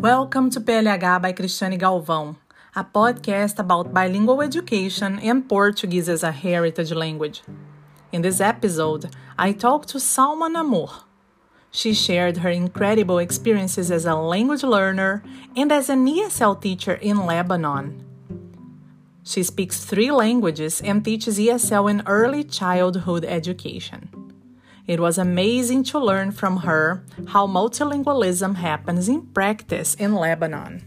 Welcome to PLH by Cristiane Galvão, a podcast about bilingual education and Portuguese as a heritage language. In this episode, I talked to Salma Namor. She shared her incredible experiences as a language learner and as an ESL teacher in Lebanon. She speaks three languages and teaches ESL in early childhood education. It was amazing to learn from her how multilingualism happens in practice in Lebanon.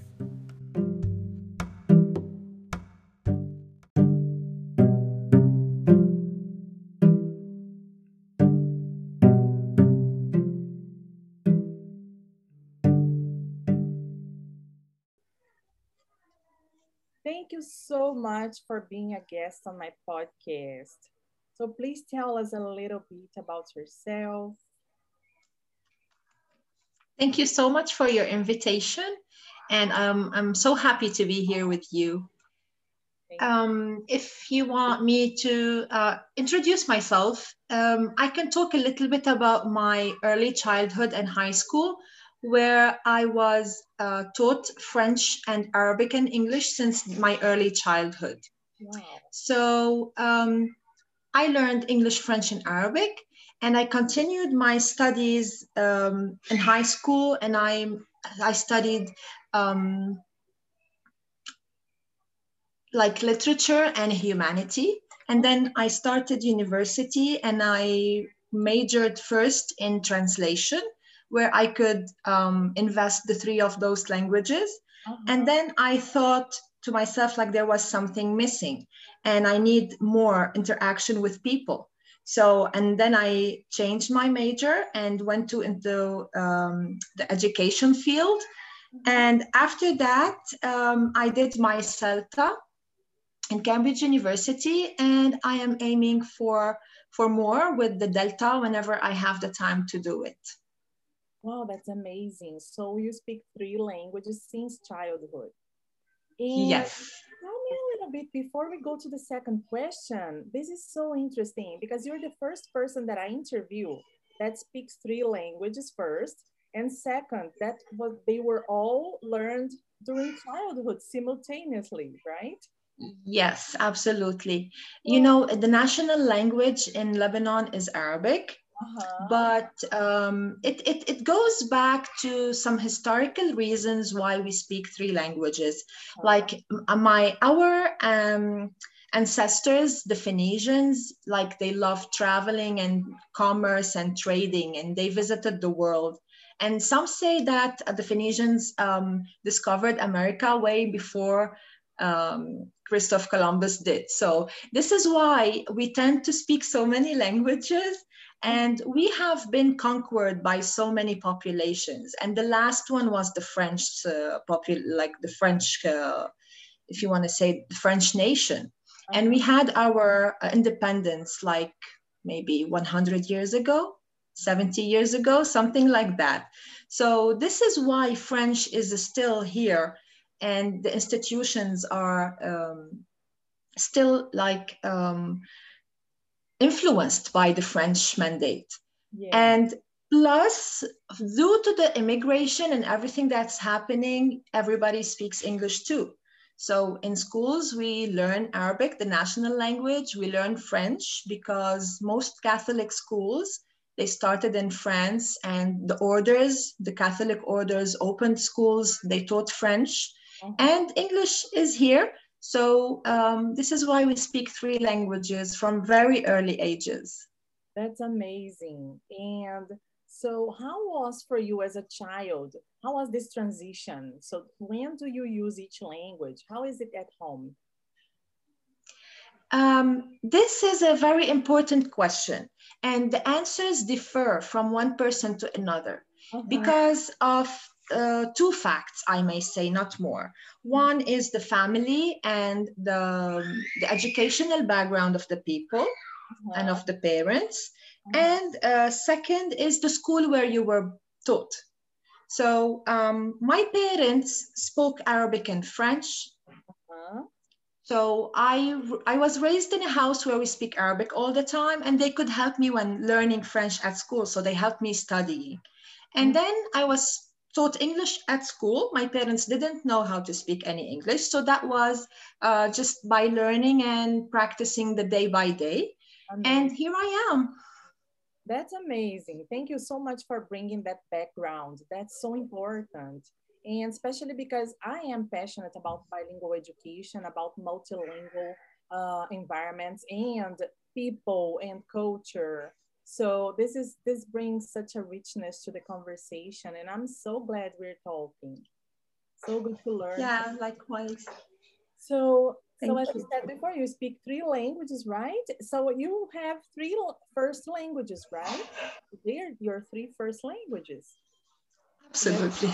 Thank you so much for being a guest on my podcast. So please tell us a little bit about yourself. Thank you so much for your invitation. And um, I'm so happy to be here with you. Um, if you want me to uh, introduce myself, um, I can talk a little bit about my early childhood and high school, where I was uh, taught French and Arabic and English since my early childhood. Wow. So um, I learned English, French, and Arabic, and I continued my studies um, in high school, and I I studied um, like literature and humanity, and then I started university, and I majored first in translation, where I could um, invest the three of those languages, uh-huh. and then I thought to myself like there was something missing and I need more interaction with people. So, and then I changed my major and went to into um, the education field. And after that, um, I did my CELTA in Cambridge University, and I am aiming for for more with the Delta whenever I have the time to do it. Wow, that's amazing. So you speak three languages since childhood. And yes bit before we go to the second question. This is so interesting because you're the first person that I interview that speaks three languages first. And second, that what they were all learned during childhood simultaneously, right? Yes, absolutely. You know, the national language in Lebanon is Arabic. Uh-huh. But um, it, it, it goes back to some historical reasons why we speak three languages. Uh-huh. Like my our um, ancestors, the Phoenicians, like they loved traveling and commerce and trading, and they visited the world. And some say that the Phoenicians um, discovered America way before um, Christoph Columbus did. So this is why we tend to speak so many languages and we have been conquered by so many populations. And the last one was the French, uh, popul- like the French, uh, if you want to say the French nation. And we had our uh, independence like maybe 100 years ago, 70 years ago, something like that. So this is why French is still here and the institutions are um, still like um, influenced by the French mandate. Yeah. And plus, due to the immigration and everything that's happening, everybody speaks English too. So in schools, we learn Arabic, the national language. We learn French because most Catholic schools, they started in France and the orders, the Catholic orders opened schools, they taught French. Mm-hmm. And English is here, so um, this is why we speak three languages from very early ages. That's amazing. And so how was for you as a child? How was this transition? So when do you use each language? How is it at home? Um, this is a very important question, and the answers differ from one person to another uh-huh. because of uh, two facts, I may say, not more. One is the family and the, the educational background of the people uh-huh. and of the parents. Uh-huh. And uh, second is the school where you were taught. So um, my parents spoke Arabic and French. Uh-huh. So I, I was raised in a house where we speak Arabic all the time, and they could help me when learning French at school. So they helped me studying. And mm. then I was taught English at school. My parents didn't know how to speak any English. So that was uh, just by learning and practicing the day by day. Amazing. And here I am. That's amazing. Thank you so much for bringing that background. That's so important. And especially because I am passionate about bilingual education, about multilingual uh, environments and people and culture. So this is this brings such a richness to the conversation, and I'm so glad we're talking. So good to learn. Yeah, likewise. So so as I said before, you speak three languages, right? So you have three first languages, right? They're your three first languages. Absolutely.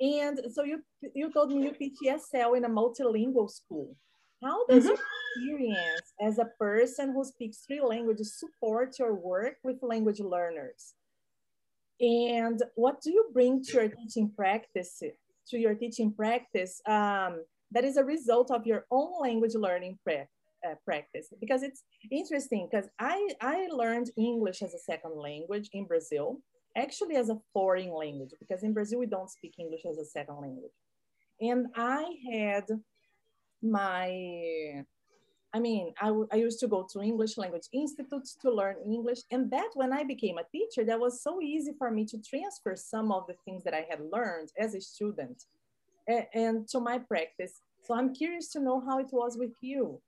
And so you you told me you teach ESL in a multilingual school. How does mm -hmm. your experience as a person who speaks three languages support your work with language learners? And what do you bring to your teaching practice, to your teaching practice um, that is a result of your own language learning uh, practice? Because it's interesting because I, I learned English as a second language in Brazil, actually as a foreign language, because in Brazil we don't speak English as a second language. And I had my I mean, I, I used to go to English language institutes to learn English. And that when I became a teacher, that was so easy for me to transfer some of the things that I had learned as a student and, and to my practice. So I'm curious to know how it was with you.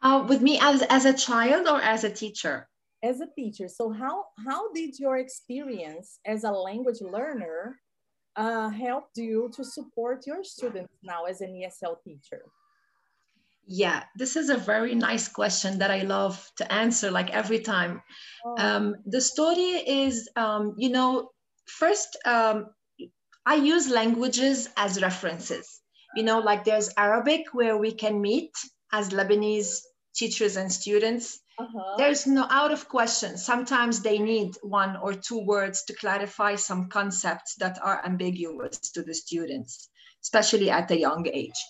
Uh, with me as, as a child or as a teacher? As a teacher. So how, how did your experience as a language learner uh, helped you to support your students now as an ESL teacher? Yeah, this is a very nice question that I love to answer like every time. Oh. Um, the story is, um, you know, first, um, I use languages as references. You know, like there's Arabic where we can meet as Lebanese teachers and students. Uh-huh. There's no out of question. Sometimes they need one or two words to clarify some concepts that are ambiguous to the students, especially at a young age.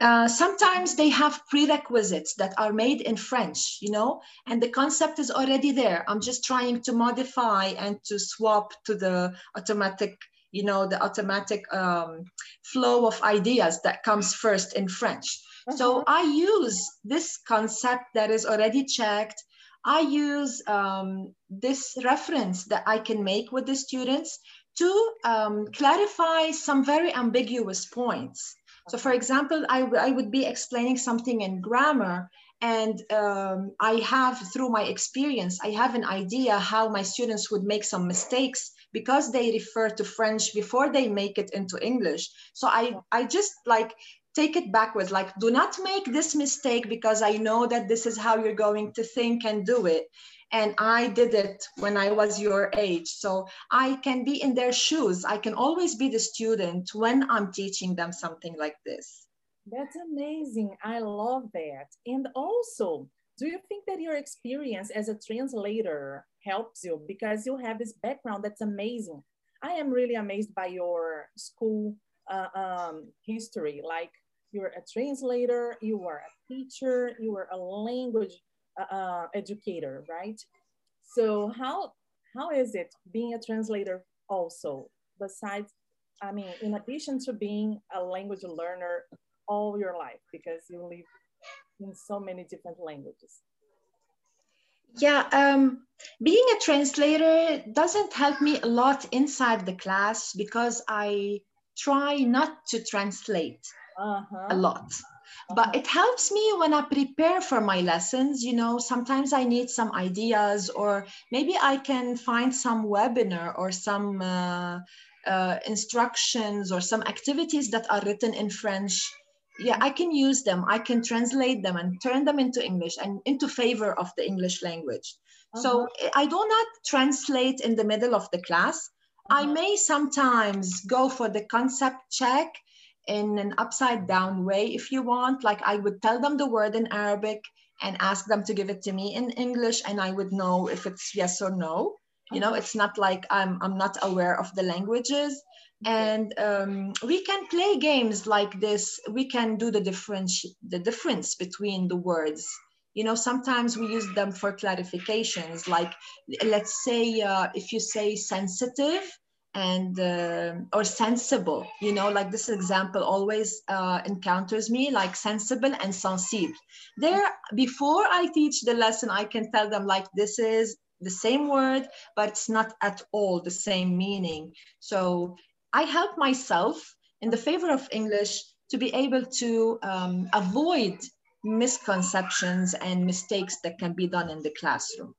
Uh, sometimes they have prerequisites that are made in French, you know, and the concept is already there. I'm just trying to modify and to swap to the automatic, you know, the automatic um, flow of ideas that comes first in French. So uh-huh. I use this concept that is already checked. I use um, this reference that I can make with the students to um, clarify some very ambiguous points. So for example, I, I would be explaining something in grammar and um, I have, through my experience, I have an idea how my students would make some mistakes because they refer to French before they make it into English. So I, I just like take it backwards. Like do not make this mistake because i know that this is how you're going to think and do it. And i did it when i was your age. So i can be in their shoes. I can always be the student when i'm teaching them something like this. That's amazing. I love that. And also do you think that your experience as a translator helps you? Because you have this background that's amazing. I am really amazed by your school uh, um, history. Like you're a translator, you are a teacher, you are a language uh, uh, educator, right? So how how is it being a translator also? Besides, I mean, in addition to being a language learner all your life because you live in so many different languages. Yeah, um, being a translator doesn't help me a lot inside the class because I try not to translate uh-huh. a lot uh-huh. but it helps me when i prepare for my lessons you know sometimes i need some ideas or maybe i can find some webinar or some uh, uh, instructions or some activities that are written in french yeah i can use them i can translate them and turn them into english and into favor of the english language uh-huh. so i do not translate in the middle of the class I uh-huh. may sometimes go for the concept check in an upside down way if you want. Like I would tell them the word in Arabic and ask them to give it to me in English, and I would know if it's yes or no. You know, it's not like I'm I'm not aware of the languages. And um, we can play games like this. We can do the difference the difference between the words you know sometimes we use them for clarifications like let's say uh, if you say sensitive and uh, or sensible you know like this example always uh, encounters me like sensible and sensible. There before i teach the lesson i can tell them like this is the same word but it's not at all the same meaning. So i help myself in the favor of english to be able to um, avoid misconceptions and mistakes that can be done in the classroom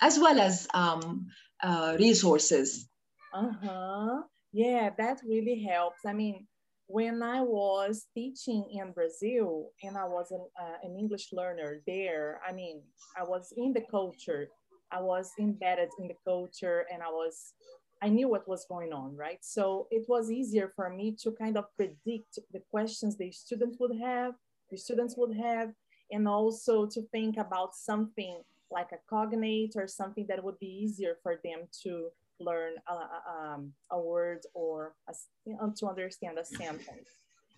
as well as um, uh, resources uh-huh. Yeah, that really helps. I mean, when I was teaching in Brazil and I was an, uh, an English learner there, I mean, I was in the culture, I was embedded in the culture and I was, I knew what was going on, right? So it was easier for me to kind of predict the questions the students would have, the students would have, and also to think about something like a cognate or something that would be easier for them to learn a, um, a word or a, to understand a sentence.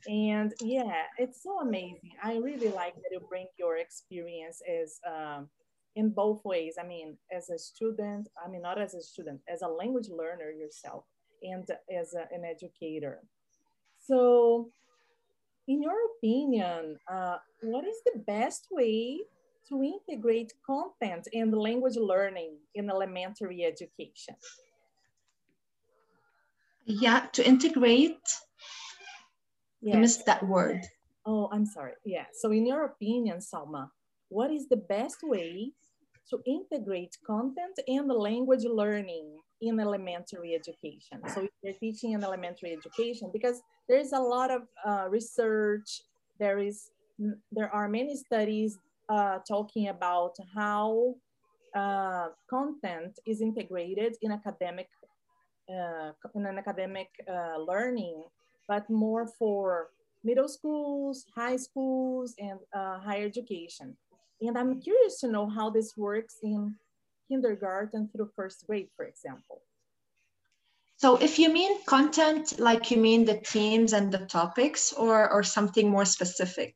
And yeah, it's so amazing. I really like that you bring your experience as um, in both ways. I mean, as a student, I mean, not as a student, as a language learner yourself and as a, an educator. So, in your opinion, uh, what is the best way to integrate content and language learning in elementary education? Yeah, to integrate. Yes. I missed that word. Oh, I'm sorry. Yeah. So, in your opinion, Salma, what is the best way to integrate content and language learning in elementary education? So, if you're teaching in elementary education, because there's a lot of uh, research, there is there are many studies uh, talking about how uh, content is integrated in academic in an academic uh, learning, but more for middle schools, high schools, and uh, higher education. And I'm curious to know how this works in kindergarten through first grade, for example. So if you mean content, like you mean the themes and the topics or, or something more specific?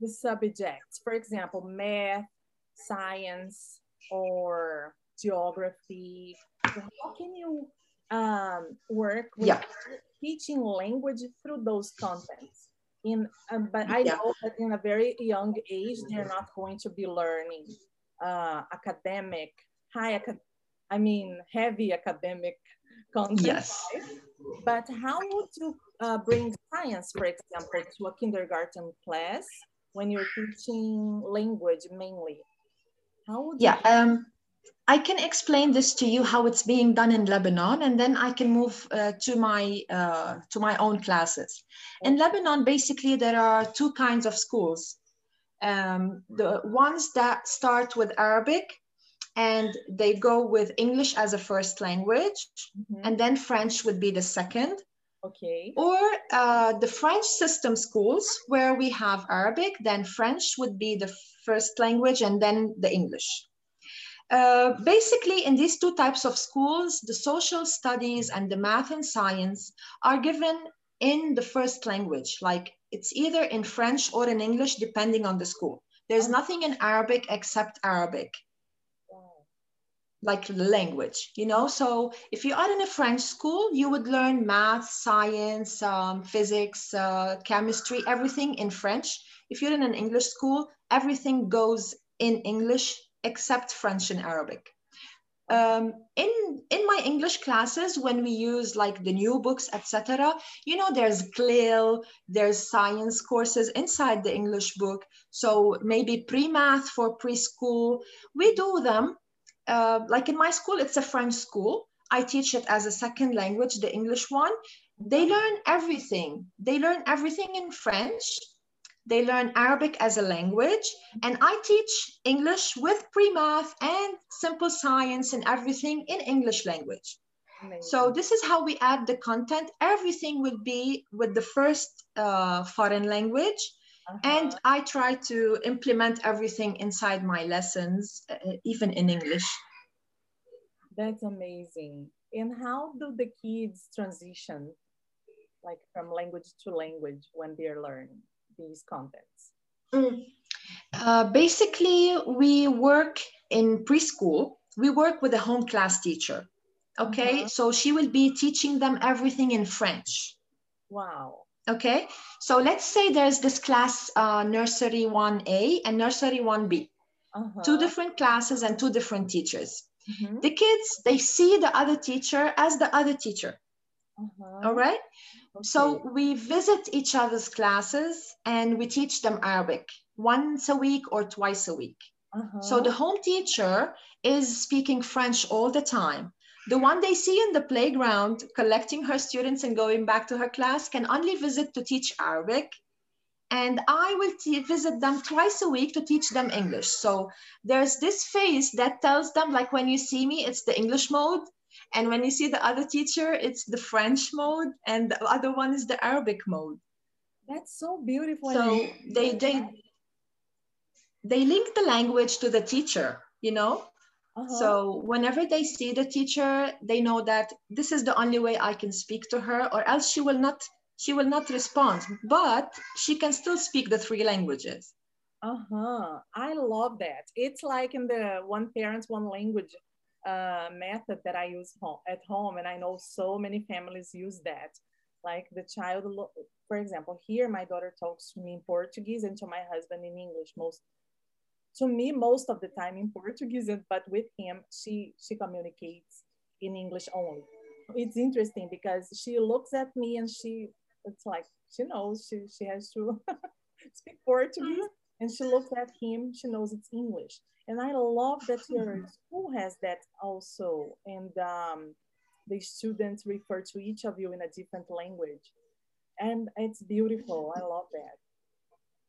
The subjects, for example, math, science, or geography. How can you um, work with yeah. teaching language through those contents. In, um, but I yeah. know that in a very young age, they're not going to be learning uh, academic, high, I mean, heavy academic content. Yes. But how would you uh, bring science, for example, to a kindergarten class when you're teaching language mainly? How would yeah, um, I can explain this to you how it's being done in Lebanon, and then I can move uh, to my uh, to my own classes. In Lebanon, basically, there are two kinds of schools. Um, the ones that start with Arabic, and they go with English as a first language, mm-hmm. and then French would be the second. Okay. Or uh, the French system schools, where we have Arabic, then French would be the first language, and then the English. Uh, basically, in these two types of schools, the social studies and the math and science are given in the first language, like it's either in French or in English, depending on the school. There's nothing in Arabic except Arabic, like language, you know? So if you are in a French school, you would learn math, science, um, physics, uh, chemistry, everything in French. If you're in an English school, everything goes in English except French and Arabic. Um, in in my English classes, when we use like the new books, etc., you know, there's CLIL, there's science courses inside the English book. So maybe pre-math for preschool, we do them. Uh, like in my school, it's a French school. I teach it as a second language, the English one. They learn everything. They learn everything in French they learn Arabic as a language, and I teach English with pre-math and simple science and everything in English language. Amazing. So this is how we add the content. Everything will be with the first uh, foreign language. Uh-huh. And I try to implement everything inside my lessons, uh, even in English. That's amazing. And how do the kids transition like from language to language when they're learning? These contents? Mm. Uh, basically, we work in preschool. We work with a home class teacher. Okay, uh-huh. so she will be teaching them everything in French. Wow. Okay, so let's say there's this class uh, nursery 1A and nursery 1B, uh-huh. two different classes and two different teachers. Mm-hmm. The kids, they see the other teacher as the other teacher. Uh-huh. All right. Okay. So we visit each other's classes and we teach them Arabic once a week or twice a week. Uh-huh. So the home teacher is speaking French all the time. The one they see in the playground collecting her students and going back to her class can only visit to teach Arabic. And I will t- visit them twice a week to teach them English. So there's this phase that tells them, like when you see me, it's the English mode. And when you see the other teacher, it's the French mode, and the other one is the Arabic mode. That's so beautiful. So they they they link the language to the teacher, you know. Uh-huh. So whenever they see the teacher, they know that this is the only way I can speak to her, or else she will not she will not respond. But she can still speak the three languages. Uh-huh. I love that. It's like in the one parent, one language uh, method that I use at home, and I know so many families use that. Like the child, for example, here my daughter talks to me in Portuguese and to my husband in English most. To me, most of the time in Portuguese, but with him, she she communicates in English only. It's interesting because she looks at me and she, it's like she knows she she has to speak Portuguese, mm-hmm. And she looks at him, she knows it's English and I love that your school has that also, and um, the students refer to each of you in a different language, and it's beautiful. I love that.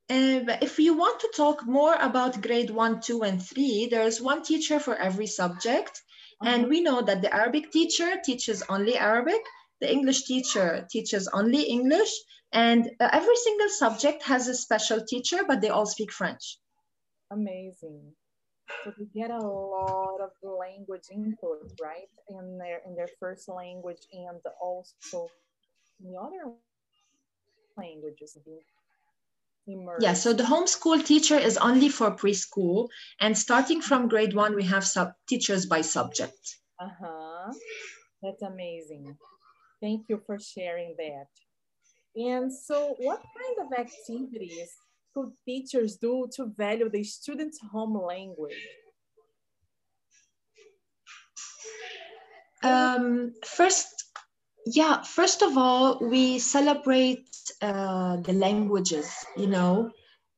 Uh, if you want to talk more about grade one, two, and three, there's one teacher for every subject. And we know that the Arabic teacher teaches only Arabic, the English teacher teaches only English, and uh, every single subject has a special teacher, but they all speak French. Amazing. So they get a lot of language input, right? In their in their first language and also in the other languages Immersed. Yeah, so the homeschool teacher is only for preschool, and starting from grade one, we have sub teachers by subject. Uh huh. That's amazing. Thank you for sharing that. And so, what kind of activities could teachers do to value the student's home language? Um, first, yeah, first of all, we celebrate uh, the languages, you know.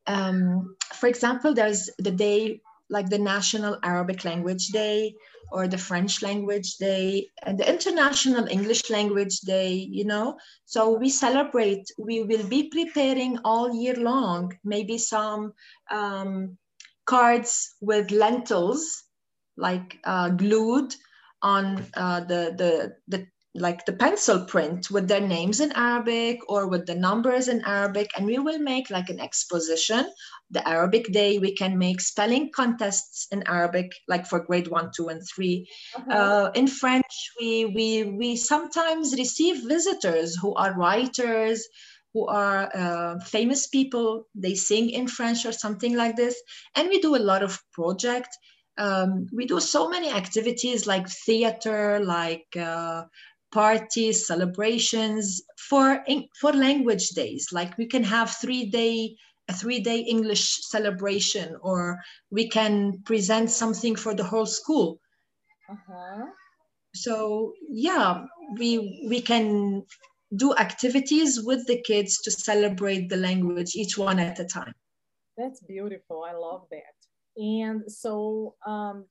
Um, for example, there's the day like the National Arabic Language Day or the French Language Day and the International English Language Day, you know. So we celebrate, we will be preparing all year long, maybe some um, cards with lentils, like uh, glued on uh, the, the, the like the pencil print with their names in Arabic or with the numbers in Arabic. And we will make like an exposition. The Arabic day, we can make spelling contests in Arabic, like for grade one, two, and 3 uh-huh. uh, in French, we, we, we sometimes receive visitors who are writers, who are uh, famous people. They sing in French or something like this. And we do a lot of projects. Um, we do so many activities like theater, like uh, parties, celebrations for for language days. Like we can have three day a three day English celebration, or we can present something for the whole school. Uh-huh. So yeah, we we can do activities with the kids to celebrate the language, each one at a time. That's beautiful. I love that. And so, um,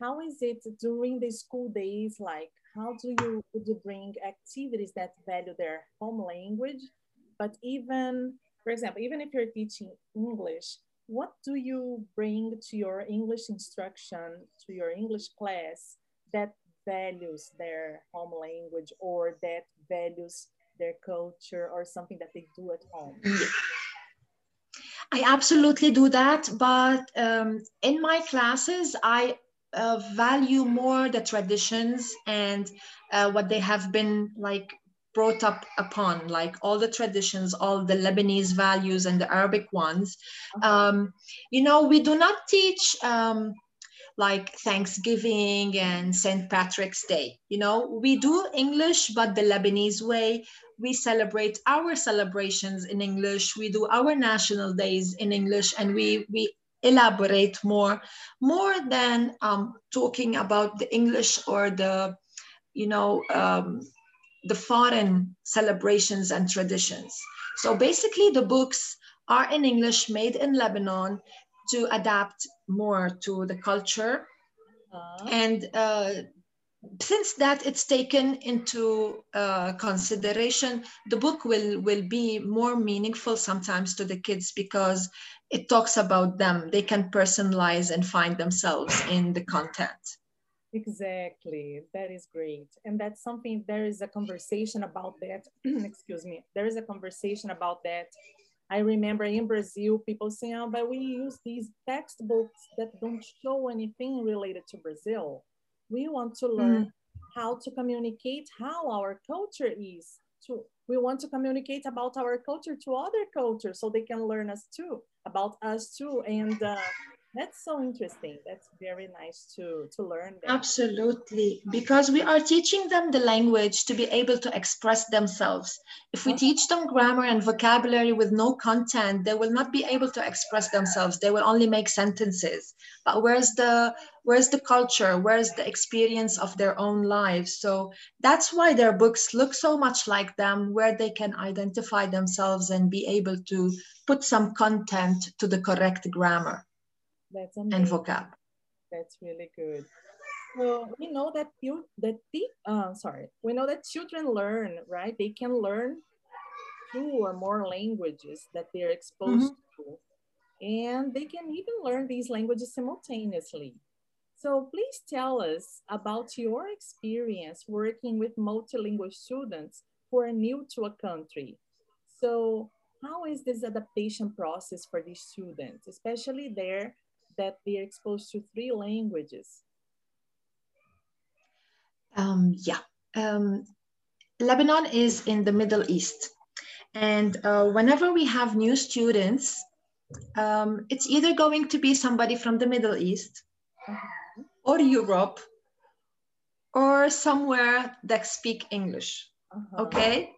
how is it during the school days? Like, how do you, do you bring activities that value their home language, but even, for example, even if you're teaching English, what do you bring to your English instruction, to your English class that values their home language or that values their culture or something that they do at home? I absolutely do that, but um, in my classes, I uh, value more the traditions and uh, what they have been like brought up upon, like all the traditions, all the Lebanese values and the Arabic ones. Um, you know, we do not teach um, like Thanksgiving and St. Patrick's Day. You know, we do English, but the Lebanese way. We celebrate our celebrations in English. We do our national days in English, and we we elaborate more, more than um, talking about the English or the, you know, um, the foreign celebrations and traditions. So basically, the books are in English, made in Lebanon, to adapt more to the culture. Uh-huh. And uh, since that it's taken into uh, consideration, the book will, will be more meaningful sometimes to the kids because it talks about them. They can personalize and find themselves in the content. Exactly. That is great. And that's something, there is a conversation about that. Excuse me. There is a conversation about that I remember in Brazil, people saying, oh, but we use these textbooks that don't show anything related to Brazil. We want to learn mm. how to communicate how our culture is. To, we want to communicate about our culture to other cultures so they can learn us too, about us too. And uh, that's so interesting. That's very nice to, to learn. That. Absolutely. Because we are teaching them the language to be able to express themselves. If we teach them grammar and vocabulary with no content, they will not be able to express themselves. They will only make sentences. But where's the where's the culture? Where's the experience of their own lives? So that's why their books look so much like them, where they can identify themselves and be able to put some content to the correct grammar. That's amazing. and vocab. That's really good. So we know that you that the uh, sorry, we know that children learn, right? They can learn two or more languages that they're exposed mm-hmm. to. And they can even learn these languages simultaneously. So please tell us about your experience working with multilingual students who are new to a country. So how is this adaptation process for these students, especially there that they're exposed to three languages? Um, yeah. Um, Lebanon is in the Middle East. And uh, whenever we have new students, um, it's either going to be somebody from the Middle East uh-huh. or Europe or somewhere that speak English. Uh-huh. Okay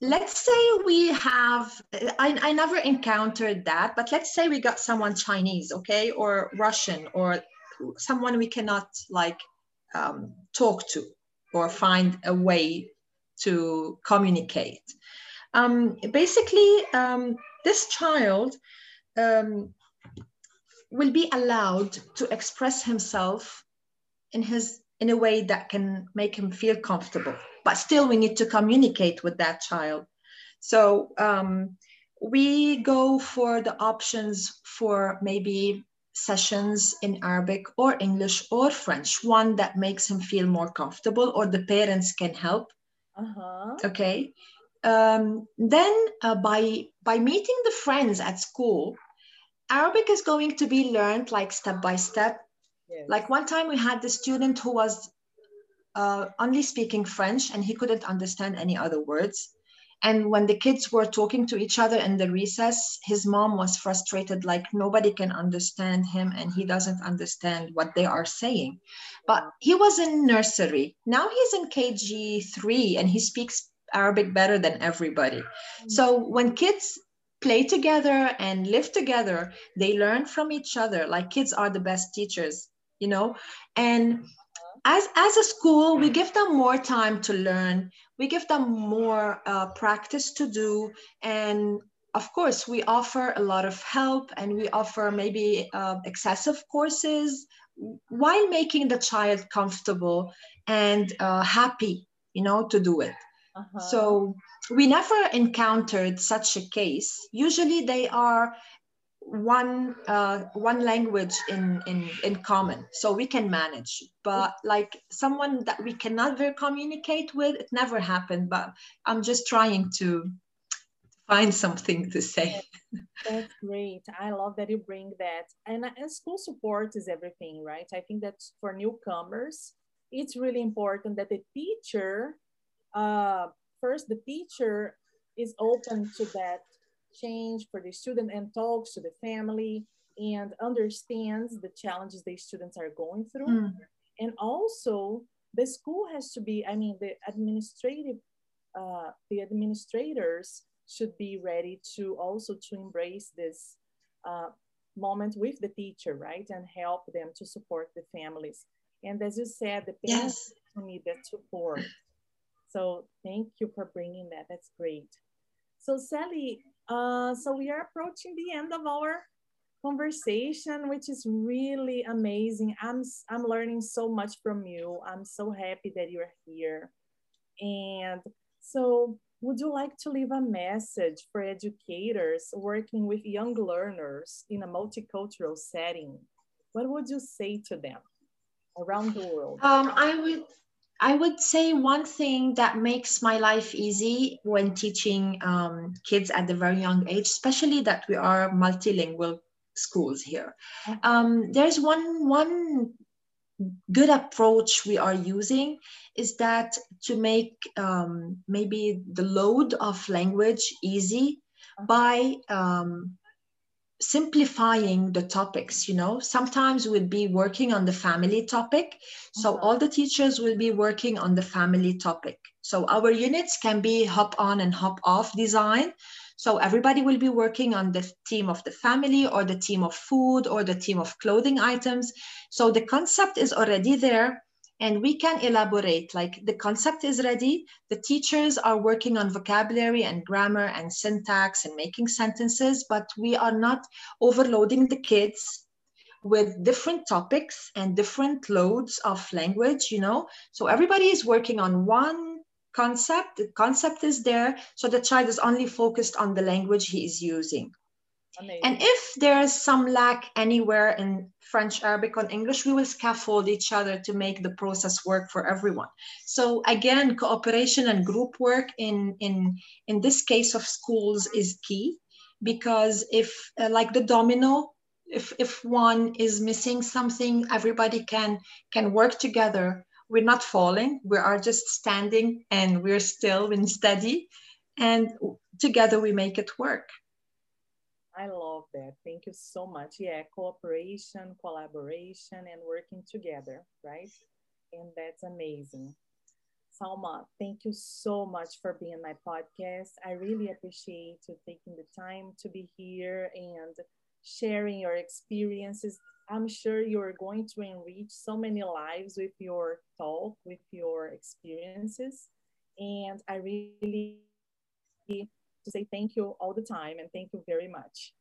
let's say we have I, I never encountered that but let's say we got someone chinese okay or russian or someone we cannot like um, talk to or find a way to communicate. Um, basically um, this child um, will be allowed to express himself in his in a way that can make him feel comfortable but still we need to communicate with that child. So um, we go for the options for maybe sessions in Arabic or English or French, one that makes him feel more comfortable or the parents can help. Uh-huh. Okay. Um, then uh, by by meeting the friends at school, Arabic is going to be learned like step by step. Yes. Like one time we had the student who was uh, only speaking French and he couldn't understand any other words. And when the kids were talking to each other in the recess, his mom was frustrated, like nobody can understand him and he doesn't understand what they are saying. But he was in nursery. Now he's in KG3 and he speaks Arabic better than everybody. So when kids play together and live together, they learn from each other. Like kids are the best teachers, you know? And as, as a school, we give them more time to learn. We give them more uh, practice to do. And of course, we offer a lot of help and we offer maybe uh, excessive courses while making the child comfortable and uh, happy, you know, to do it. Uh-huh. So we never encountered such a case. Usually they are one uh, one language in, in in common so we can manage. But like someone that we cannot very communicate with it never happened but i'm just trying to find something to say. That's great. I love that you bring that. And, and school support is everything right? I think that for newcomers it's really important that the teacher uh, first the teacher is open to that change for the student and talks to the family and understands the challenges the students are going through. Mm. And also, the school has to be, I mean, the administrative, uh, the administrators should be ready to also to embrace this uh, moment with the teacher, right? And help them to support the families. And as you said, the parents yes. need that support. So thank you for bringing that. That's great. So Sally, uh, so we are approaching the end of our conversation, which is really amazing. I'm, I'm learning so much from you. I'm so happy that you're here. And so would you like to leave a message for educators working with young learners in a multicultural setting? What would you say to them around the world? Um, I would I would say one thing that makes my life easy when teaching um, kids at the very young age, especially that we are multilingual schools here. Mm-hmm. Um, there's one one good approach we are using is that to make um, maybe the load of language easy mm-hmm. by um, simplifying the topics you know. Sometimes we'll be working on the family topic so mm-hmm. all the teachers will be working on the family topic. So our units can be hop on and hop off design. So everybody will be working on the theme of the family or the theme of food or the theme of clothing items. So the concept is already there and we can elaborate like the concept is ready. The teachers are working on vocabulary and grammar and syntax and making sentences but we are not overloading the kids with different topics and different loads of language you know? So everybody is working on one concept. The concept is there. So the child is only focused on the language he is using Amazing. And if there's some lack anywhere in French, Arabic, or English, we will scaffold each other to make the process work for everyone. So again, cooperation and group work in in in this case of schools is key because if uh, like the domino, if if one is missing something, everybody can can work together. We're not falling. We are just standing and we're still and steady, and together we make it work. I love that. Thank you so much. Yeah, cooperation, collaboration, and working together, right? And that's amazing. Salma, thank you so much for being my podcast. I really appreciate you taking the time to be here and sharing your experiences. I'm sure you're going to enrich so many lives with your talk, with your experiences. And I really to say thank you all the time and thank you very much.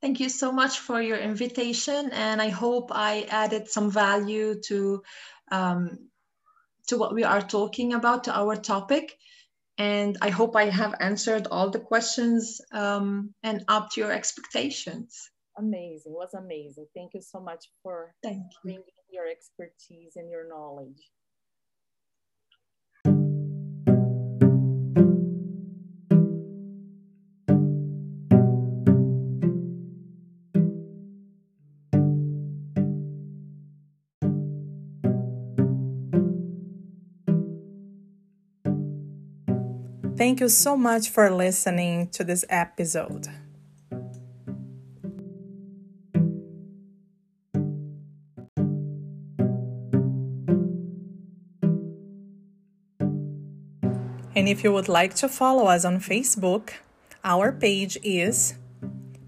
Thank you so much for your invitation, and I hope I added some value to um, to what we are talking about, to our topic. And I hope I have answered all the questions um, and up to your expectations. Amazing, it was amazing. Thank you so much for Thank you. bringing your expertise and your knowledge. Thank you so much for listening to this episode. And if you would like to follow us on Facebook, our page is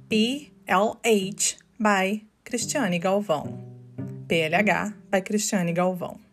PLH by Cristiane Galvão. PLH by Cristiane Galvão.